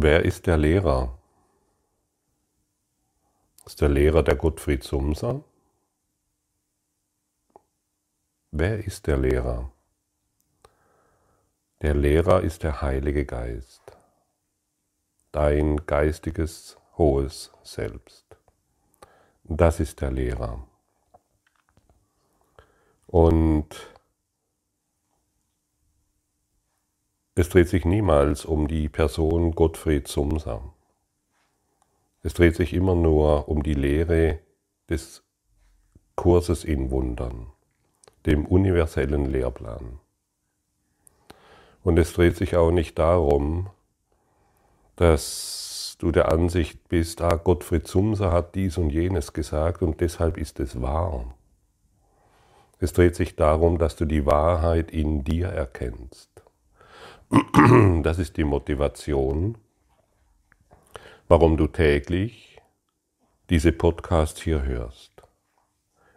Wer ist der Lehrer? Ist der Lehrer der Gottfried Sumser? Wer ist der Lehrer? Der Lehrer ist der Heilige Geist, dein geistiges hohes Selbst. Das ist der Lehrer. Und es dreht sich niemals um die Person Gottfried Sumser. Es dreht sich immer nur um die Lehre des Kurses in Wundern, dem universellen Lehrplan. Und es dreht sich auch nicht darum, dass du der Ansicht bist, ah, Gottfried Sumser hat dies und jenes gesagt und deshalb ist es wahr. Es dreht sich darum, dass du die Wahrheit in dir erkennst. Das ist die Motivation, warum du täglich diese Podcast hier hörst.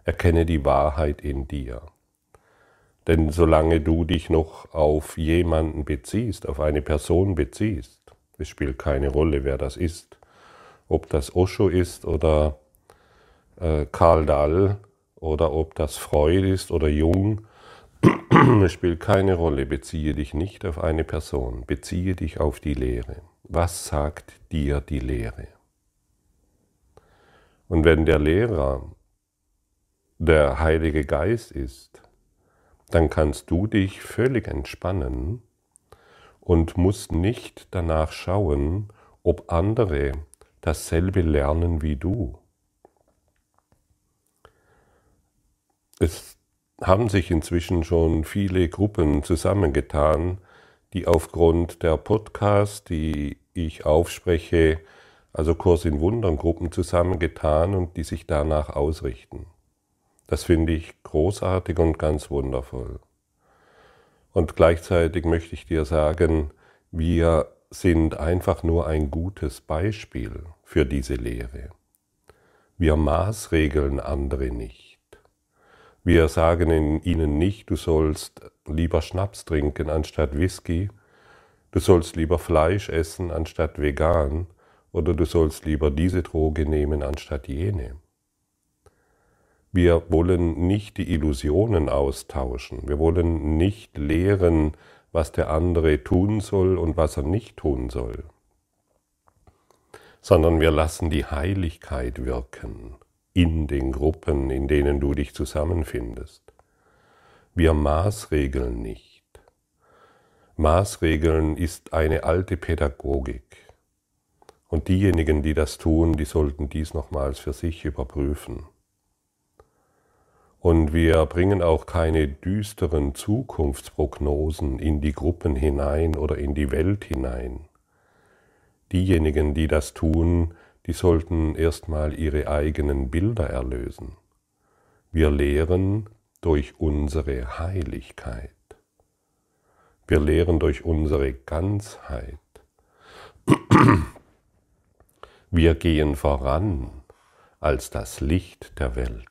Erkenne die Wahrheit in dir. Denn solange du dich noch auf jemanden beziehst, auf eine Person beziehst, es spielt keine Rolle, wer das ist, ob das Osho ist oder äh, Karl Dahl oder ob das Freud ist oder Jung, es spielt keine Rolle, beziehe dich nicht auf eine Person, beziehe dich auf die Lehre. Was sagt dir die Lehre? Und wenn der Lehrer der Heilige Geist ist, dann kannst du dich völlig entspannen und musst nicht danach schauen, ob andere dasselbe lernen wie du. Es haben sich inzwischen schon viele Gruppen zusammengetan, die aufgrund der Podcasts, die ich aufspreche, also Kurs in Wundern Gruppen zusammengetan und die sich danach ausrichten. Das finde ich großartig und ganz wundervoll. Und gleichzeitig möchte ich dir sagen, wir sind einfach nur ein gutes Beispiel für diese Lehre. Wir maßregeln andere nicht. Wir sagen ihnen nicht, du sollst lieber Schnaps trinken anstatt Whisky, du sollst lieber Fleisch essen anstatt vegan oder du sollst lieber diese Droge nehmen anstatt jene. Wir wollen nicht die Illusionen austauschen. Wir wollen nicht lehren, was der andere tun soll und was er nicht tun soll, sondern wir lassen die Heiligkeit wirken in den Gruppen, in denen du dich zusammenfindest. Wir maßregeln nicht. Maßregeln ist eine alte Pädagogik. Und diejenigen, die das tun, die sollten dies nochmals für sich überprüfen. Und wir bringen auch keine düsteren Zukunftsprognosen in die Gruppen hinein oder in die Welt hinein. Diejenigen, die das tun, die sollten erstmal ihre eigenen Bilder erlösen. Wir lehren durch unsere Heiligkeit. Wir lehren durch unsere Ganzheit. Wir gehen voran als das Licht der Welt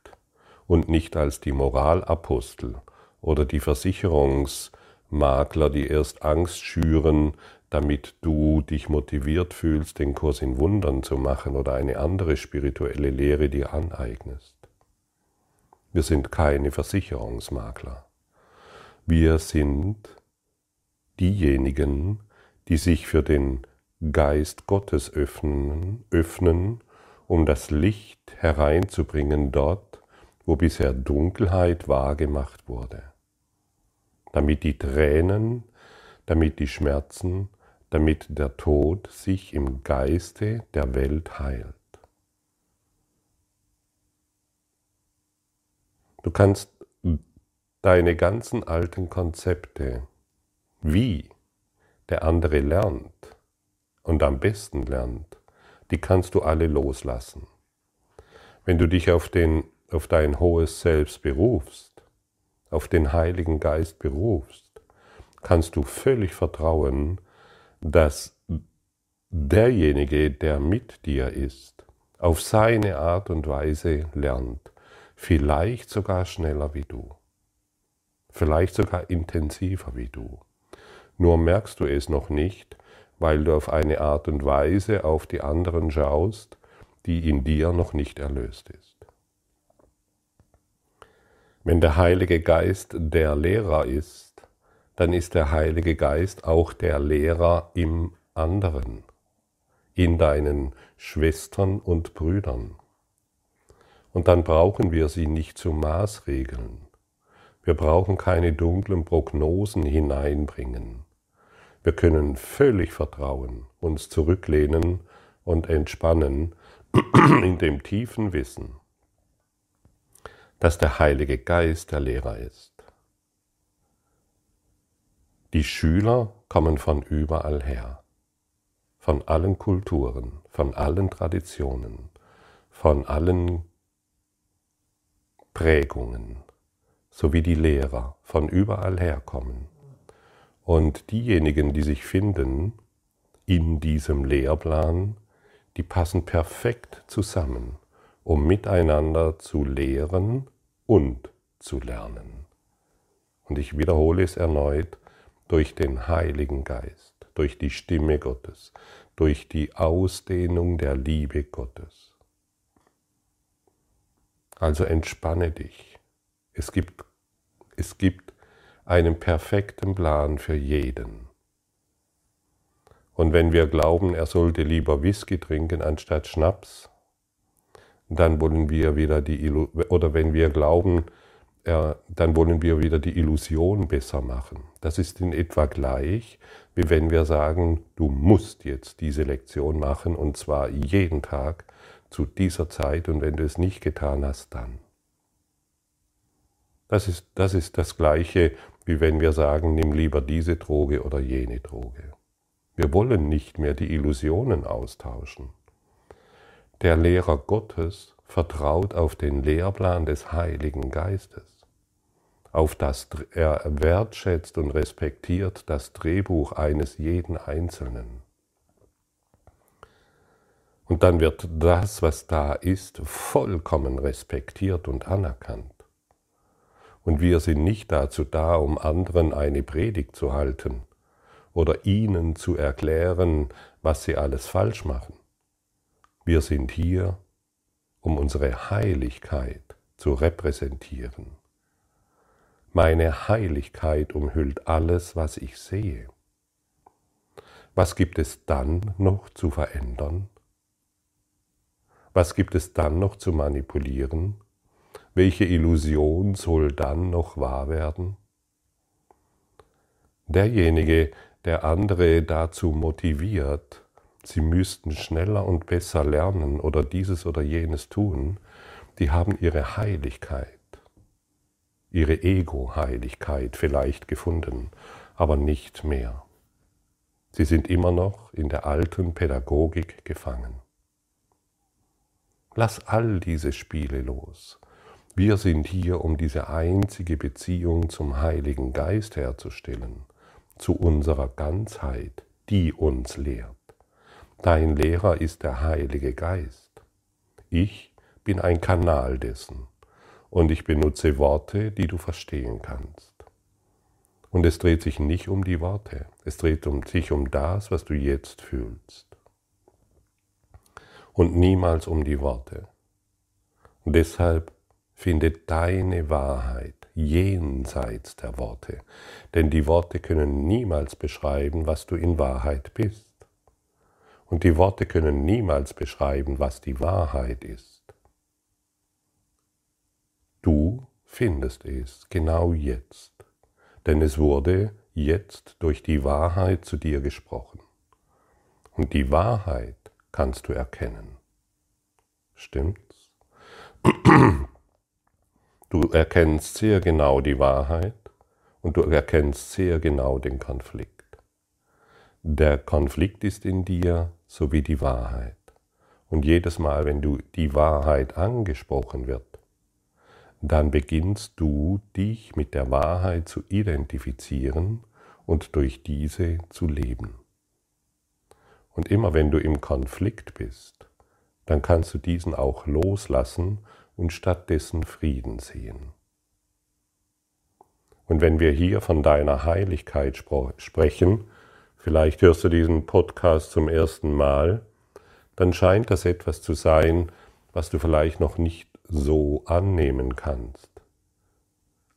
und nicht als die Moralapostel oder die Versicherungsmakler, die erst Angst schüren, damit du dich motiviert fühlst, den Kurs in Wundern zu machen oder eine andere spirituelle Lehre dir aneignest. Wir sind keine Versicherungsmakler. Wir sind diejenigen, die sich für den Geist Gottes öffnen, öffnen, um das Licht hereinzubringen dort, wo bisher Dunkelheit wahrgemacht wurde, damit die Tränen, damit die Schmerzen, damit der Tod sich im Geiste der Welt heilt. Du kannst deine ganzen alten Konzepte, wie der andere lernt und am besten lernt, die kannst du alle loslassen. Wenn du dich auf den auf dein hohes Selbst berufst, auf den Heiligen Geist berufst, kannst du völlig vertrauen, dass derjenige, der mit dir ist, auf seine Art und Weise lernt, vielleicht sogar schneller wie du, vielleicht sogar intensiver wie du. Nur merkst du es noch nicht, weil du auf eine Art und Weise auf die anderen schaust, die in dir noch nicht erlöst ist. Wenn der Heilige Geist der Lehrer ist, dann ist der Heilige Geist auch der Lehrer im anderen, in deinen Schwestern und Brüdern. Und dann brauchen wir sie nicht zu Maßregeln. Wir brauchen keine dunklen Prognosen hineinbringen. Wir können völlig vertrauen, uns zurücklehnen und entspannen in dem tiefen Wissen, dass der Heilige Geist der Lehrer ist. Die Schüler kommen von überall her, von allen Kulturen, von allen Traditionen, von allen Prägungen, so wie die Lehrer von überall herkommen. Und diejenigen, die sich finden in diesem Lehrplan, die passen perfekt zusammen um miteinander zu lehren und zu lernen. Und ich wiederhole es erneut, durch den Heiligen Geist, durch die Stimme Gottes, durch die Ausdehnung der Liebe Gottes. Also entspanne dich. Es gibt, es gibt einen perfekten Plan für jeden. Und wenn wir glauben, er sollte lieber Whisky trinken anstatt Schnaps, dann wollen wir wieder die oder wenn wir glauben, äh, dann wollen wir wieder die Illusion besser machen. Das ist in etwa gleich, wie wenn wir sagen, du musst jetzt diese Lektion machen und zwar jeden Tag zu dieser Zeit und wenn du es nicht getan hast, dann. Das ist, das ist das gleiche, wie wenn wir sagen, nimm lieber diese Droge oder jene Droge. Wir wollen nicht mehr die Illusionen austauschen. Der Lehrer Gottes vertraut auf den Lehrplan des Heiligen Geistes, auf das er wertschätzt und respektiert das Drehbuch eines jeden Einzelnen. Und dann wird das, was da ist, vollkommen respektiert und anerkannt. Und wir sind nicht dazu da, um anderen eine Predigt zu halten oder ihnen zu erklären, was sie alles falsch machen. Wir sind hier, um unsere Heiligkeit zu repräsentieren. Meine Heiligkeit umhüllt alles, was ich sehe. Was gibt es dann noch zu verändern? Was gibt es dann noch zu manipulieren? Welche Illusion soll dann noch wahr werden? Derjenige, der andere dazu motiviert, sie müssten schneller und besser lernen oder dieses oder jenes tun, die haben ihre Heiligkeit, ihre Ego-Heiligkeit vielleicht gefunden, aber nicht mehr. Sie sind immer noch in der alten Pädagogik gefangen. Lass all diese Spiele los. Wir sind hier, um diese einzige Beziehung zum Heiligen Geist herzustellen, zu unserer Ganzheit, die uns lehrt. Dein Lehrer ist der Heilige Geist. Ich bin ein Kanal dessen und ich benutze Worte, die du verstehen kannst. Und es dreht sich nicht um die Worte, es dreht sich um das, was du jetzt fühlst. Und niemals um die Worte. Deshalb finde deine Wahrheit jenseits der Worte, denn die Worte können niemals beschreiben, was du in Wahrheit bist. Und die Worte können niemals beschreiben, was die Wahrheit ist. Du findest es genau jetzt, denn es wurde jetzt durch die Wahrheit zu dir gesprochen. Und die Wahrheit kannst du erkennen. Stimmt's? Du erkennst sehr genau die Wahrheit und du erkennst sehr genau den Konflikt. Der Konflikt ist in dir sowie die Wahrheit. Und jedes Mal, wenn du die Wahrheit angesprochen wird, dann beginnst du dich mit der Wahrheit zu identifizieren und durch diese zu leben. Und immer wenn du im Konflikt bist, dann kannst du diesen auch loslassen und stattdessen Frieden sehen. Und wenn wir hier von deiner Heiligkeit sprechen, Vielleicht hörst du diesen Podcast zum ersten Mal, dann scheint das etwas zu sein, was du vielleicht noch nicht so annehmen kannst.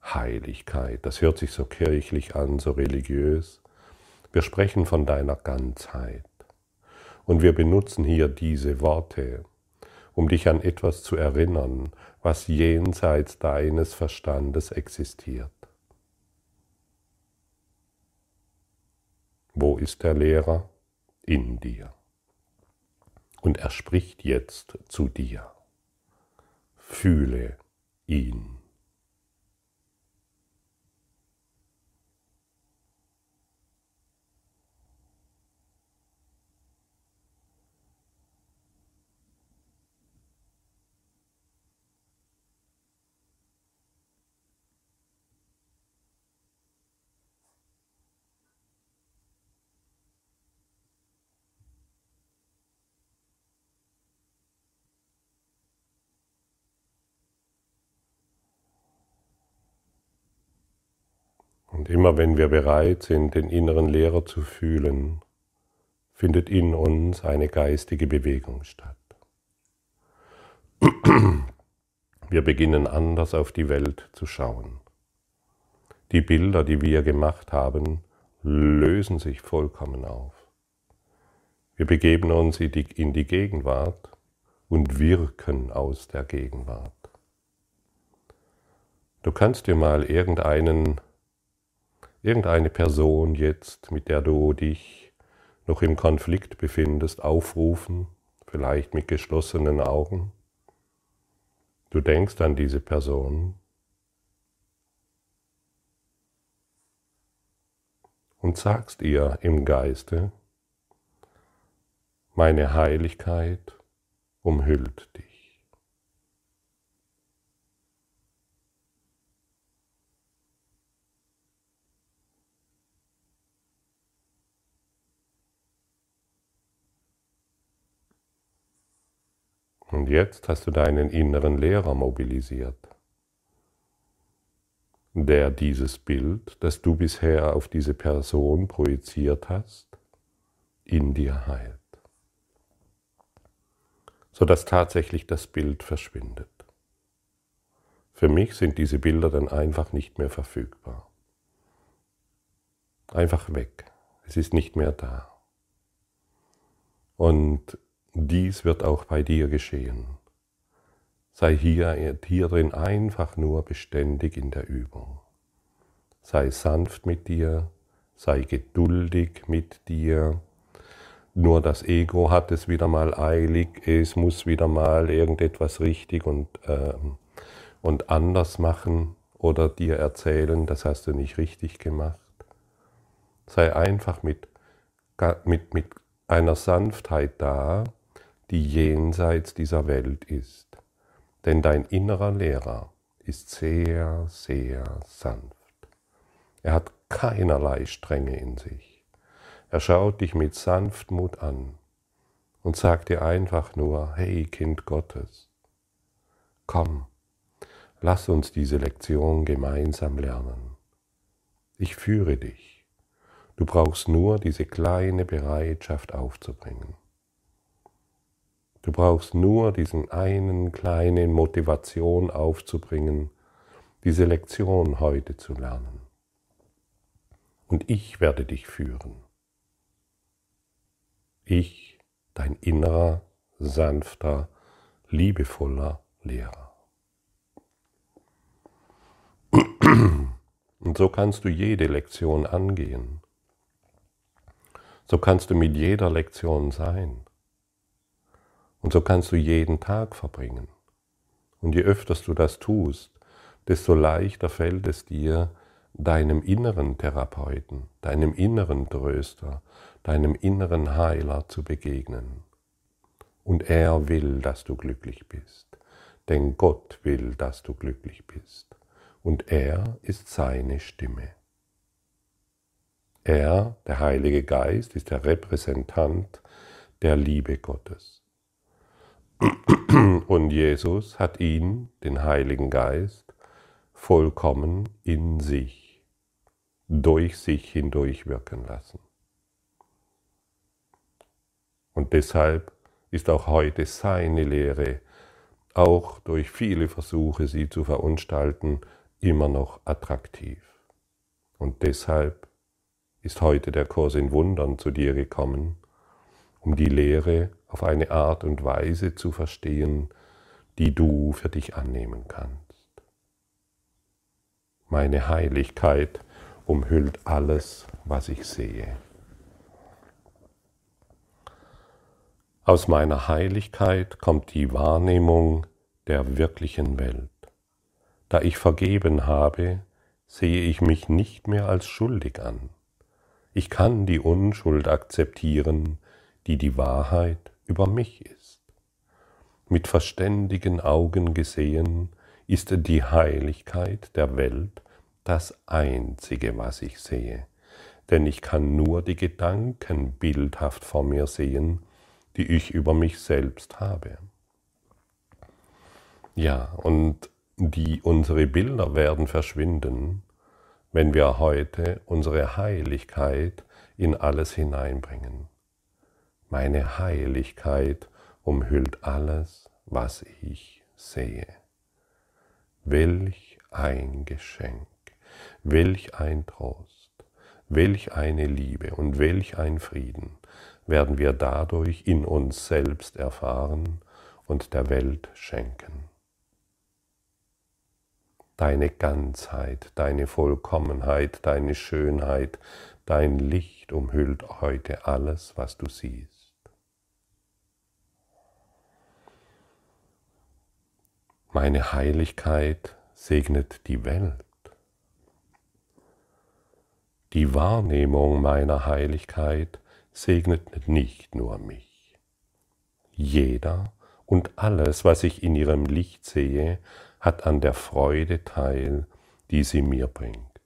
Heiligkeit, das hört sich so kirchlich an, so religiös. Wir sprechen von deiner Ganzheit. Und wir benutzen hier diese Worte, um dich an etwas zu erinnern, was jenseits deines Verstandes existiert. Wo ist der Lehrer? In dir. Und er spricht jetzt zu dir. Fühle ihn. Und immer wenn wir bereit sind, den inneren Lehrer zu fühlen, findet in uns eine geistige Bewegung statt. Wir beginnen anders auf die Welt zu schauen. Die Bilder, die wir gemacht haben, lösen sich vollkommen auf. Wir begeben uns in die Gegenwart und wirken aus der Gegenwart. Du kannst dir mal irgendeinen irgendeine Person jetzt, mit der du dich noch im Konflikt befindest, aufrufen, vielleicht mit geschlossenen Augen. Du denkst an diese Person und sagst ihr im Geiste, meine Heiligkeit umhüllt dich. Und jetzt hast du deinen inneren Lehrer mobilisiert, der dieses Bild, das du bisher auf diese Person projiziert hast, in dir heilt, sodass tatsächlich das Bild verschwindet. Für mich sind diese Bilder dann einfach nicht mehr verfügbar. Einfach weg. Es ist nicht mehr da. Und dies wird auch bei dir geschehen. Sei hier, drin einfach nur beständig in der Übung. Sei sanft mit dir, sei geduldig mit dir. Nur das Ego hat es wieder mal eilig, es muss wieder mal irgendetwas richtig und, äh, und anders machen oder dir erzählen, das hast du nicht richtig gemacht. Sei einfach mit, mit, mit einer Sanftheit da, die jenseits dieser Welt ist. Denn dein innerer Lehrer ist sehr, sehr sanft. Er hat keinerlei Strenge in sich. Er schaut dich mit Sanftmut an und sagt dir einfach nur, hey Kind Gottes, komm, lass uns diese Lektion gemeinsam lernen. Ich führe dich. Du brauchst nur diese kleine Bereitschaft aufzubringen. Du brauchst nur diesen einen kleinen Motivation aufzubringen, diese Lektion heute zu lernen. Und ich werde dich führen. Ich, dein innerer, sanfter, liebevoller Lehrer. Und so kannst du jede Lektion angehen. So kannst du mit jeder Lektion sein. Und so kannst du jeden Tag verbringen. Und je öfters du das tust, desto leichter fällt es dir, deinem inneren Therapeuten, deinem inneren Tröster, deinem inneren Heiler zu begegnen. Und er will, dass du glücklich bist. Denn Gott will, dass du glücklich bist. Und er ist seine Stimme. Er, der Heilige Geist, ist der Repräsentant der Liebe Gottes. Und Jesus hat ihn, den Heiligen Geist, vollkommen in sich, durch sich hindurch wirken lassen. Und deshalb ist auch heute seine Lehre, auch durch viele Versuche, sie zu verunstalten, immer noch attraktiv. Und deshalb ist heute der Kurs in Wundern zu dir gekommen, um die Lehre auf eine Art und Weise zu verstehen, die du für dich annehmen kannst. Meine Heiligkeit umhüllt alles, was ich sehe. Aus meiner Heiligkeit kommt die Wahrnehmung der wirklichen Welt. Da ich vergeben habe, sehe ich mich nicht mehr als schuldig an. Ich kann die Unschuld akzeptieren, die die Wahrheit über mich ist. Mit verständigen Augen gesehen ist die Heiligkeit der Welt das Einzige, was ich sehe, denn ich kann nur die Gedanken bildhaft vor mir sehen, die ich über mich selbst habe. Ja, und die unsere Bilder werden verschwinden, wenn wir heute unsere Heiligkeit in alles hineinbringen. Meine Heiligkeit umhüllt alles, was ich sehe. Welch ein Geschenk, welch ein Trost, welch eine Liebe und welch ein Frieden werden wir dadurch in uns selbst erfahren und der Welt schenken. Deine Ganzheit, deine Vollkommenheit, deine Schönheit, dein Licht umhüllt heute alles, was du siehst. Meine Heiligkeit segnet die Welt. Die Wahrnehmung meiner Heiligkeit segnet nicht nur mich. Jeder und alles, was ich in ihrem Licht sehe, hat an der Freude teil, die sie mir bringt.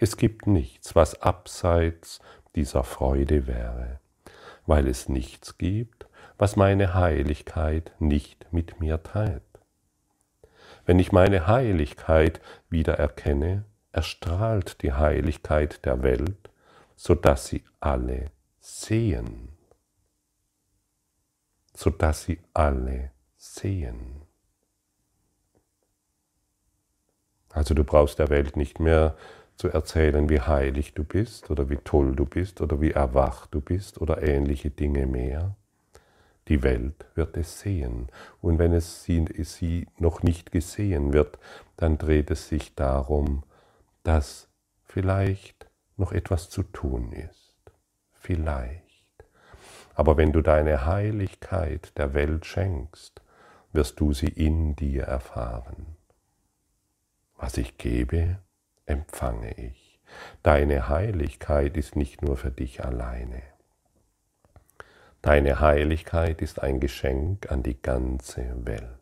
Es gibt nichts, was abseits dieser Freude wäre, weil es nichts gibt, was meine Heiligkeit nicht mit mir teilt. Wenn ich meine Heiligkeit wieder erkenne, erstrahlt die Heiligkeit der Welt, so dass sie alle sehen, so dass sie alle sehen. Also du brauchst der Welt nicht mehr zu erzählen, wie heilig du bist oder wie toll du bist oder wie erwacht du bist oder ähnliche Dinge mehr. Die Welt wird es sehen. Und wenn es sie, sie noch nicht gesehen wird, dann dreht es sich darum, dass vielleicht noch etwas zu tun ist. Vielleicht. Aber wenn du deine Heiligkeit der Welt schenkst, wirst du sie in dir erfahren. Was ich gebe, empfange ich. Deine Heiligkeit ist nicht nur für dich alleine. Deine Heiligkeit ist ein Geschenk an die ganze Welt.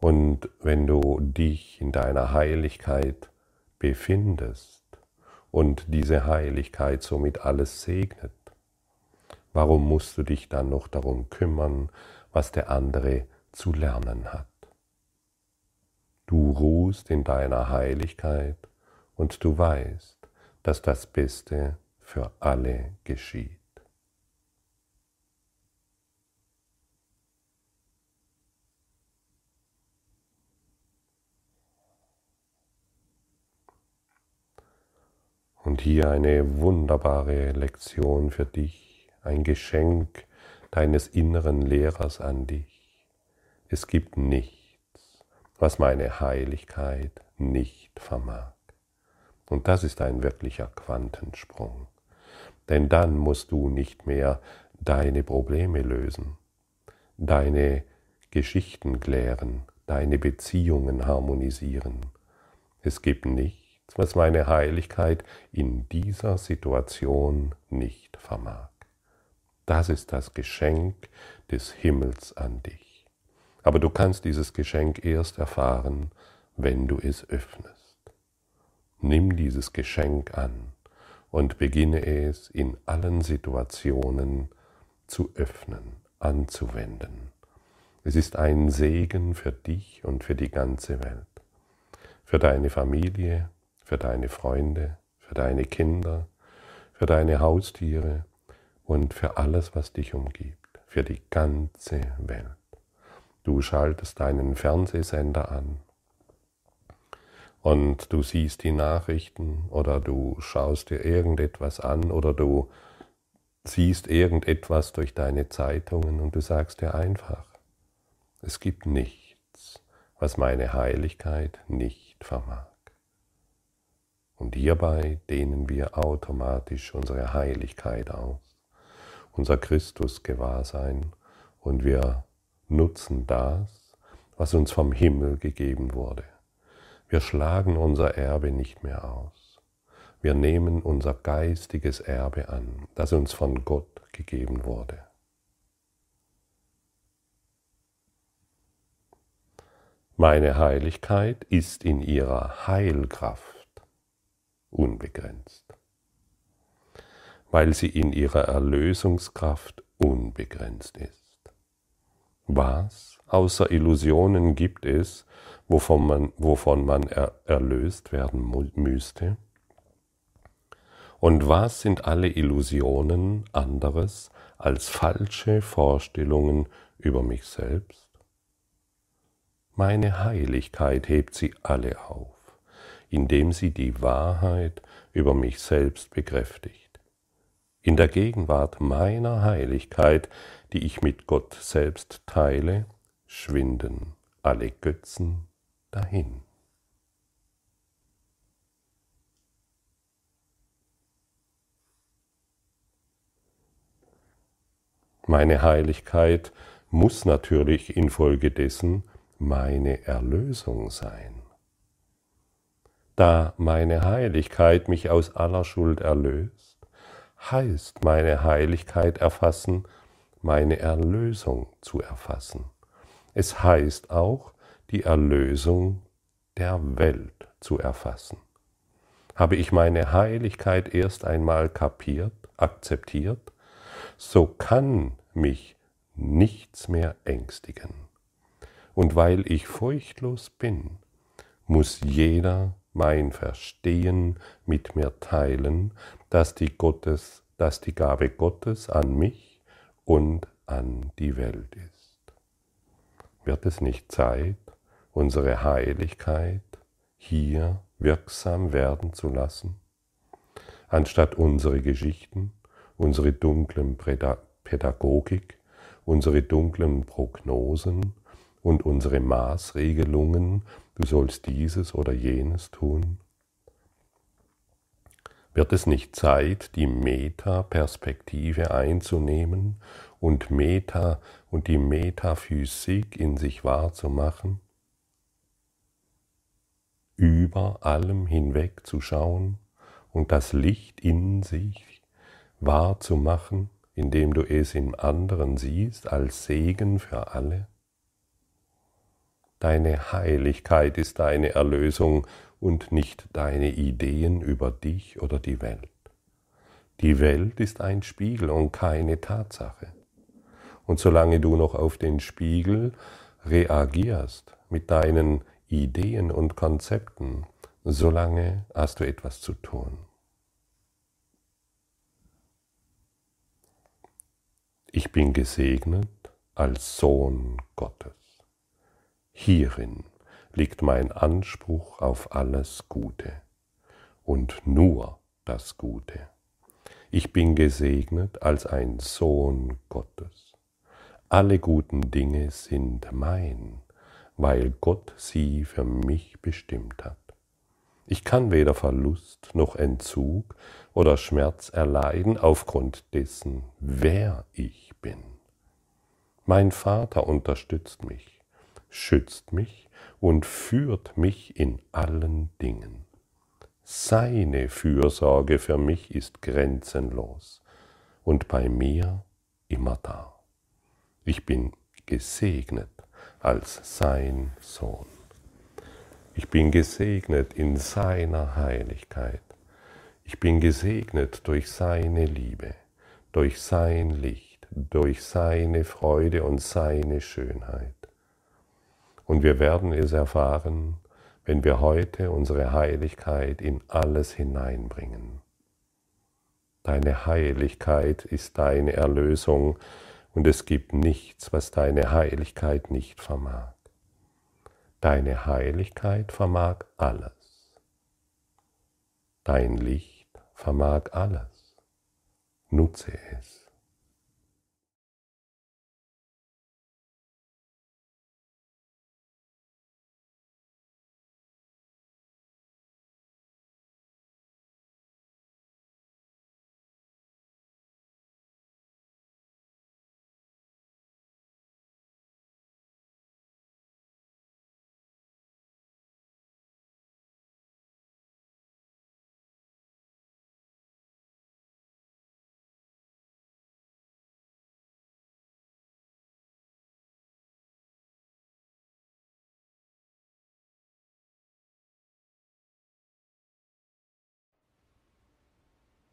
Und wenn du dich in deiner Heiligkeit befindest und diese Heiligkeit somit alles segnet, warum musst du dich dann noch darum kümmern, was der andere zu lernen hat? Du ruhst in deiner Heiligkeit und du weißt, dass das Beste für alle geschieht. Und hier eine wunderbare Lektion für dich, ein Geschenk deines inneren Lehrers an dich. Es gibt nichts, was meine Heiligkeit nicht vermag. Und das ist ein wirklicher Quantensprung. Denn dann musst du nicht mehr deine Probleme lösen, deine Geschichten klären, deine Beziehungen harmonisieren. Es gibt nichts, was meine Heiligkeit in dieser Situation nicht vermag. Das ist das Geschenk des Himmels an dich. Aber du kannst dieses Geschenk erst erfahren, wenn du es öffnest. Nimm dieses Geschenk an und beginne es in allen Situationen zu öffnen, anzuwenden. Es ist ein Segen für dich und für die ganze Welt, für deine Familie, für deine Freunde, für deine Kinder, für deine Haustiere und für alles, was dich umgibt, für die ganze Welt. Du schaltest deinen Fernsehsender an und du siehst die Nachrichten oder du schaust dir irgendetwas an oder du siehst irgendetwas durch deine Zeitungen und du sagst dir einfach, es gibt nichts, was meine Heiligkeit nicht vermag. Und hierbei dehnen wir automatisch unsere Heiligkeit aus, unser Christus-Gewahrsein und wir nutzen das, was uns vom Himmel gegeben wurde. Wir schlagen unser Erbe nicht mehr aus. Wir nehmen unser geistiges Erbe an, das uns von Gott gegeben wurde. Meine Heiligkeit ist in ihrer Heilkraft unbegrenzt, weil sie in ihrer Erlösungskraft unbegrenzt ist. Was außer Illusionen gibt es, wovon man, wovon man er, erlöst werden müsste? Und was sind alle Illusionen anderes als falsche Vorstellungen über mich selbst? Meine Heiligkeit hebt sie alle auf, indem sie die Wahrheit über mich selbst bekräftigt. In der Gegenwart meiner Heiligkeit, die ich mit Gott selbst teile, schwinden alle Götzen dahin. Meine Heiligkeit muss natürlich infolgedessen meine Erlösung sein. Da meine Heiligkeit mich aus aller Schuld erlöst, heißt meine Heiligkeit erfassen, meine Erlösung zu erfassen. Es heißt auch, die Erlösung der Welt zu erfassen. Habe ich meine Heiligkeit erst einmal kapiert, akzeptiert, so kann mich nichts mehr ängstigen. Und weil ich furchtlos bin, muss jeder mein Verstehen mit mir teilen, dass die, Gottes, dass die Gabe Gottes an mich und an die Welt ist. Wird es nicht Zeit, unsere Heiligkeit hier wirksam werden zu lassen, anstatt unsere Geschichten, unsere dunklen Pädagogik, unsere dunklen Prognosen und unsere Maßregelungen, du sollst dieses oder jenes tun? Wird es nicht Zeit, die Metaperspektive einzunehmen und Meta und die Metaphysik in sich wahrzumachen? Über allem hinweg zu schauen und das Licht in sich wahrzumachen, indem du es im anderen siehst als Segen für alle? Deine Heiligkeit ist deine Erlösung und nicht deine Ideen über dich oder die Welt. Die Welt ist ein Spiegel und keine Tatsache. Und solange du noch auf den Spiegel reagierst mit deinen Ideen und Konzepten, solange hast du etwas zu tun. Ich bin gesegnet als Sohn Gottes. Hierin liegt mein Anspruch auf alles Gute und nur das Gute. Ich bin gesegnet als ein Sohn Gottes. Alle guten Dinge sind mein, weil Gott sie für mich bestimmt hat. Ich kann weder Verlust noch Entzug oder Schmerz erleiden aufgrund dessen, wer ich bin. Mein Vater unterstützt mich schützt mich und führt mich in allen Dingen. Seine Fürsorge für mich ist grenzenlos und bei mir immer da. Ich bin gesegnet als sein Sohn. Ich bin gesegnet in seiner Heiligkeit. Ich bin gesegnet durch seine Liebe, durch sein Licht, durch seine Freude und seine Schönheit. Und wir werden es erfahren, wenn wir heute unsere Heiligkeit in alles hineinbringen. Deine Heiligkeit ist deine Erlösung und es gibt nichts, was deine Heiligkeit nicht vermag. Deine Heiligkeit vermag alles. Dein Licht vermag alles. Nutze es.